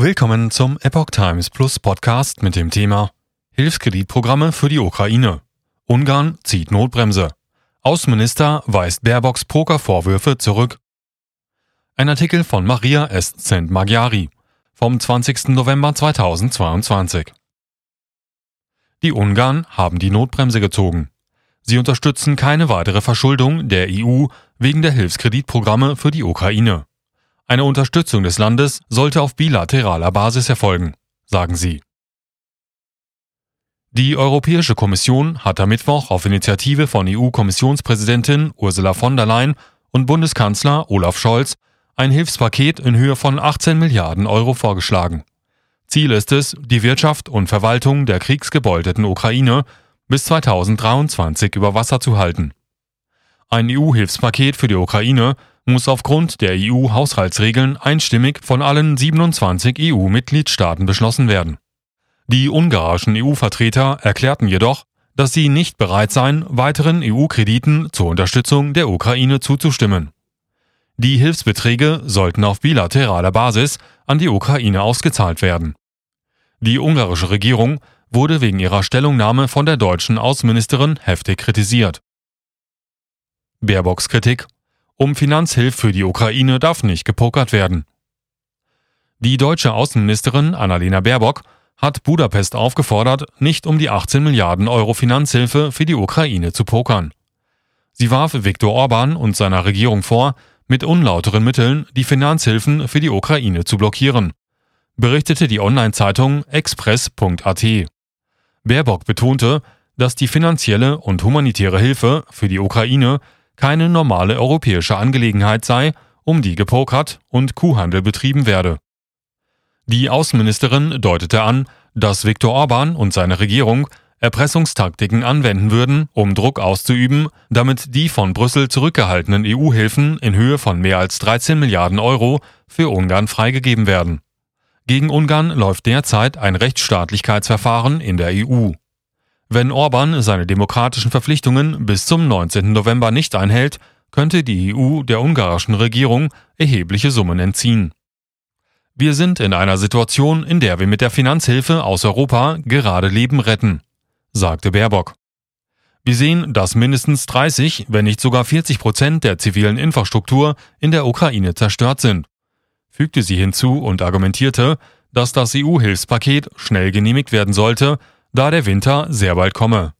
Willkommen zum Epoch Times Plus Podcast mit dem Thema Hilfskreditprogramme für die Ukraine. Ungarn zieht Notbremse. Außenminister weist Baerbocks Pokervorwürfe zurück. Ein Artikel von Maria Escent Magyari vom 20. November 2022. Die Ungarn haben die Notbremse gezogen. Sie unterstützen keine weitere Verschuldung der EU wegen der Hilfskreditprogramme für die Ukraine. Eine Unterstützung des Landes sollte auf bilateraler Basis erfolgen, sagen sie. Die Europäische Kommission hat am Mittwoch auf Initiative von EU-Kommissionspräsidentin Ursula von der Leyen und Bundeskanzler Olaf Scholz ein Hilfspaket in Höhe von 18 Milliarden Euro vorgeschlagen. Ziel ist es, die Wirtschaft und Verwaltung der kriegsgebeutelten Ukraine bis 2023 über Wasser zu halten. Ein EU-Hilfspaket für die Ukraine muss aufgrund der EU-Haushaltsregeln einstimmig von allen 27 EU-Mitgliedstaaten beschlossen werden. Die ungarischen EU-Vertreter erklärten jedoch, dass sie nicht bereit seien, weiteren EU-Krediten zur Unterstützung der Ukraine zuzustimmen. Die Hilfsbeträge sollten auf bilateraler Basis an die Ukraine ausgezahlt werden. Die ungarische Regierung wurde wegen ihrer Stellungnahme von der deutschen Außenministerin heftig kritisiert. Baerbocks Kritik um Finanzhilfe für die Ukraine darf nicht gepokert werden. Die deutsche Außenministerin Annalena Baerbock hat Budapest aufgefordert, nicht um die 18 Milliarden Euro Finanzhilfe für die Ukraine zu pokern. Sie warf Viktor Orban und seiner Regierung vor, mit unlauteren Mitteln die Finanzhilfen für die Ukraine zu blockieren, berichtete die Online-Zeitung express.at. Baerbock betonte, dass die finanzielle und humanitäre Hilfe für die Ukraine keine normale europäische Angelegenheit sei, um die gepokert und Kuhhandel betrieben werde. Die Außenministerin deutete an, dass Viktor Orban und seine Regierung Erpressungstaktiken anwenden würden, um Druck auszuüben, damit die von Brüssel zurückgehaltenen EU-Hilfen in Höhe von mehr als 13 Milliarden Euro für Ungarn freigegeben werden. Gegen Ungarn läuft derzeit ein Rechtsstaatlichkeitsverfahren in der EU. Wenn Orban seine demokratischen Verpflichtungen bis zum 19. November nicht einhält, könnte die EU der ungarischen Regierung erhebliche Summen entziehen. Wir sind in einer Situation, in der wir mit der Finanzhilfe aus Europa gerade Leben retten, sagte Baerbock. Wir sehen, dass mindestens 30, wenn nicht sogar 40 Prozent der zivilen Infrastruktur in der Ukraine zerstört sind, fügte sie hinzu und argumentierte, dass das EU-Hilfspaket schnell genehmigt werden sollte, da der Winter sehr bald komme.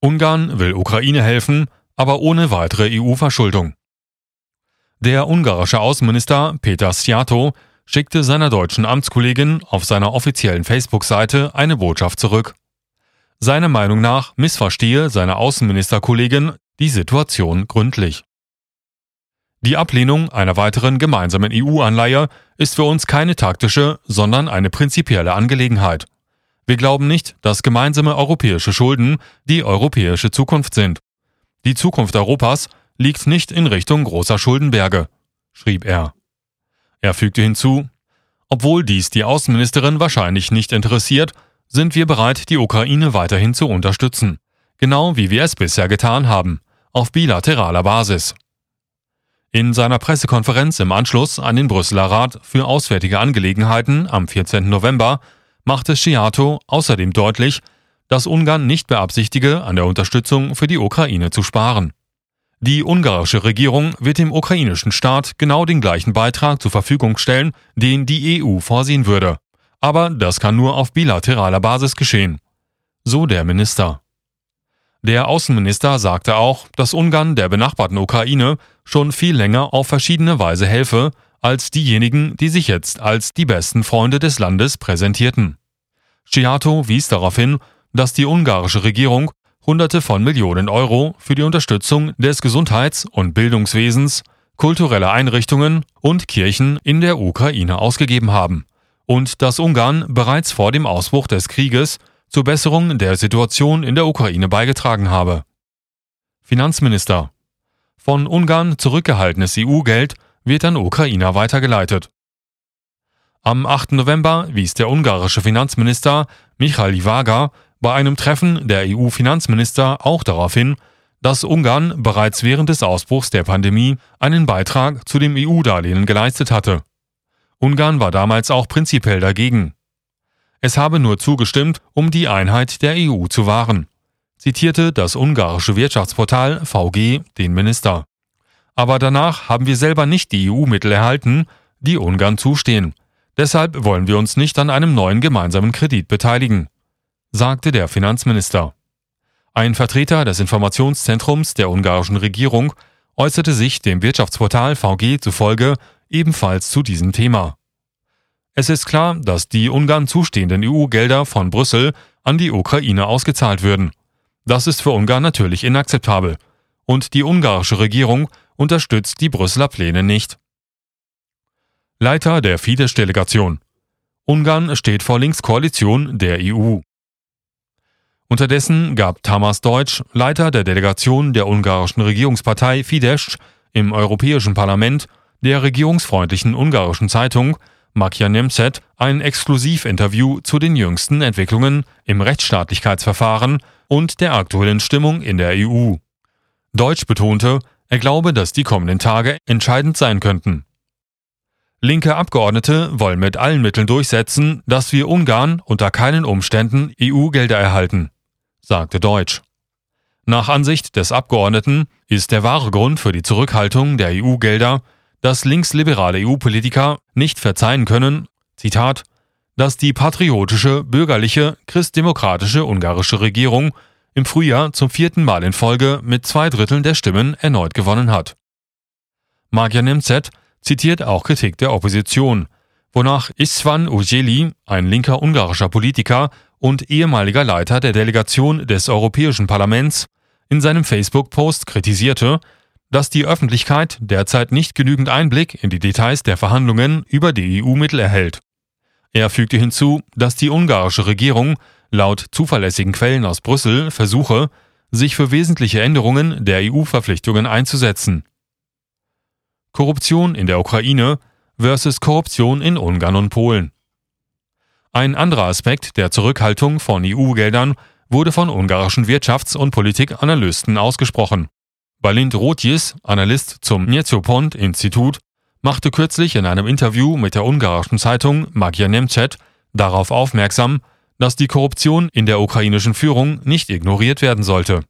Ungarn will Ukraine helfen, aber ohne weitere EU-Verschuldung. Der ungarische Außenminister Peter Sciato schickte seiner deutschen Amtskollegin auf seiner offiziellen Facebook-Seite eine Botschaft zurück. Seiner Meinung nach missverstehe seine Außenministerkollegin die Situation gründlich. Die Ablehnung einer weiteren gemeinsamen EU-Anleihe ist für uns keine taktische, sondern eine prinzipielle Angelegenheit, wir glauben nicht, dass gemeinsame europäische Schulden die europäische Zukunft sind. Die Zukunft Europas liegt nicht in Richtung großer Schuldenberge, schrieb er. Er fügte hinzu, obwohl dies die Außenministerin wahrscheinlich nicht interessiert, sind wir bereit, die Ukraine weiterhin zu unterstützen, genau wie wir es bisher getan haben, auf bilateraler Basis. In seiner Pressekonferenz im Anschluss an den Brüsseler Rat für Auswärtige Angelegenheiten am 14. November machte Sciato außerdem deutlich, dass Ungarn nicht beabsichtige, an der Unterstützung für die Ukraine zu sparen. Die ungarische Regierung wird dem ukrainischen Staat genau den gleichen Beitrag zur Verfügung stellen, den die EU vorsehen würde. Aber das kann nur auf bilateraler Basis geschehen. So der Minister. Der Außenminister sagte auch, dass Ungarn der benachbarten Ukraine schon viel länger auf verschiedene Weise helfe, als diejenigen, die sich jetzt als die besten Freunde des Landes präsentierten. Sciato wies darauf hin, dass die ungarische Regierung Hunderte von Millionen Euro für die Unterstützung des Gesundheits- und Bildungswesens, kultureller Einrichtungen und Kirchen in der Ukraine ausgegeben haben und dass Ungarn bereits vor dem Ausbruch des Krieges zur Besserung der Situation in der Ukraine beigetragen habe. Finanzminister Von Ungarn zurückgehaltenes EU-Geld wird an Ukrainer weitergeleitet. Am 8. November wies der ungarische Finanzminister Michael Iwaga bei einem Treffen der EU-Finanzminister auch darauf hin, dass Ungarn bereits während des Ausbruchs der Pandemie einen Beitrag zu dem EU-Darlehen geleistet hatte. Ungarn war damals auch prinzipiell dagegen. Es habe nur zugestimmt, um die Einheit der EU zu wahren, zitierte das ungarische Wirtschaftsportal VG den Minister. Aber danach haben wir selber nicht die EU-Mittel erhalten, die Ungarn zustehen. Deshalb wollen wir uns nicht an einem neuen gemeinsamen Kredit beteiligen, sagte der Finanzminister. Ein Vertreter des Informationszentrums der ungarischen Regierung äußerte sich dem Wirtschaftsportal VG zufolge ebenfalls zu diesem Thema. Es ist klar, dass die Ungarn zustehenden EU-Gelder von Brüssel an die Ukraine ausgezahlt würden. Das ist für Ungarn natürlich inakzeptabel. Und die ungarische Regierung unterstützt die Brüsseler Pläne nicht. Leiter der Fidesz-Delegation. Ungarn steht vor Linkskoalition der EU. Unterdessen gab Tamas Deutsch, Leiter der Delegation der ungarischen Regierungspartei Fidesz im Europäischen Parlament, der regierungsfreundlichen ungarischen Zeitung Makia Nemzet ein Exklusivinterview zu den jüngsten Entwicklungen im Rechtsstaatlichkeitsverfahren und der aktuellen Stimmung in der EU. Deutsch betonte, er glaube, dass die kommenden Tage entscheidend sein könnten. Linke Abgeordnete wollen mit allen Mitteln durchsetzen, dass wir Ungarn unter keinen Umständen EU-Gelder erhalten sagte Deutsch. Nach Ansicht des Abgeordneten ist der wahre Grund für die Zurückhaltung der EU-Gelder, dass linksliberale EU-Politiker nicht verzeihen können, Zitat, dass die patriotische, bürgerliche, christdemokratische ungarische Regierung im Frühjahr zum vierten Mal in Folge mit zwei Dritteln der Stimmen erneut gewonnen hat. Magyar Nemzet zitiert auch Kritik der Opposition, wonach Isvan Ujeli, ein linker ungarischer Politiker, und ehemaliger Leiter der Delegation des Europäischen Parlaments, in seinem Facebook-Post kritisierte, dass die Öffentlichkeit derzeit nicht genügend Einblick in die Details der Verhandlungen über die EU-Mittel erhält. Er fügte hinzu, dass die ungarische Regierung laut zuverlässigen Quellen aus Brüssel versuche, sich für wesentliche Änderungen der EU-Verpflichtungen einzusetzen. Korruption in der Ukraine versus Korruption in Ungarn und Polen. Ein anderer Aspekt der Zurückhaltung von EU-Geldern wurde von ungarischen Wirtschafts- und Politikanalysten ausgesprochen. Balint Rotjes, Analyst zum Niezopont-Institut, machte kürzlich in einem Interview mit der ungarischen Zeitung Magyar Nemcet darauf aufmerksam, dass die Korruption in der ukrainischen Führung nicht ignoriert werden sollte.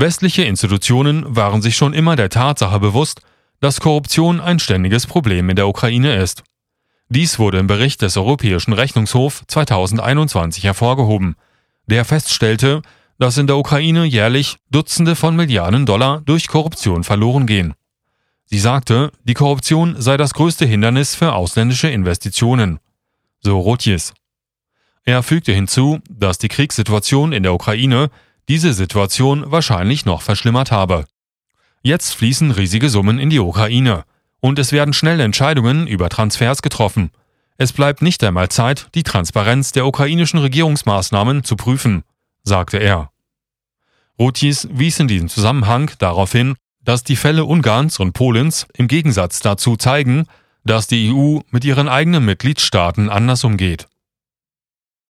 Westliche Institutionen waren sich schon immer der Tatsache bewusst, dass Korruption ein ständiges Problem in der Ukraine ist. Dies wurde im Bericht des Europäischen Rechnungshofs 2021 hervorgehoben, der feststellte, dass in der Ukraine jährlich Dutzende von Milliarden Dollar durch Korruption verloren gehen. Sie sagte, die Korruption sei das größte Hindernis für ausländische Investitionen. So Rotjes. Er fügte hinzu, dass die Kriegssituation in der Ukraine diese Situation wahrscheinlich noch verschlimmert habe. Jetzt fließen riesige Summen in die Ukraine und es werden schnell Entscheidungen über Transfers getroffen. Es bleibt nicht einmal Zeit, die Transparenz der ukrainischen Regierungsmaßnahmen zu prüfen, sagte er. Rutis wies in diesem Zusammenhang darauf hin, dass die Fälle Ungarns und Polens im Gegensatz dazu zeigen, dass die EU mit ihren eigenen Mitgliedstaaten anders umgeht.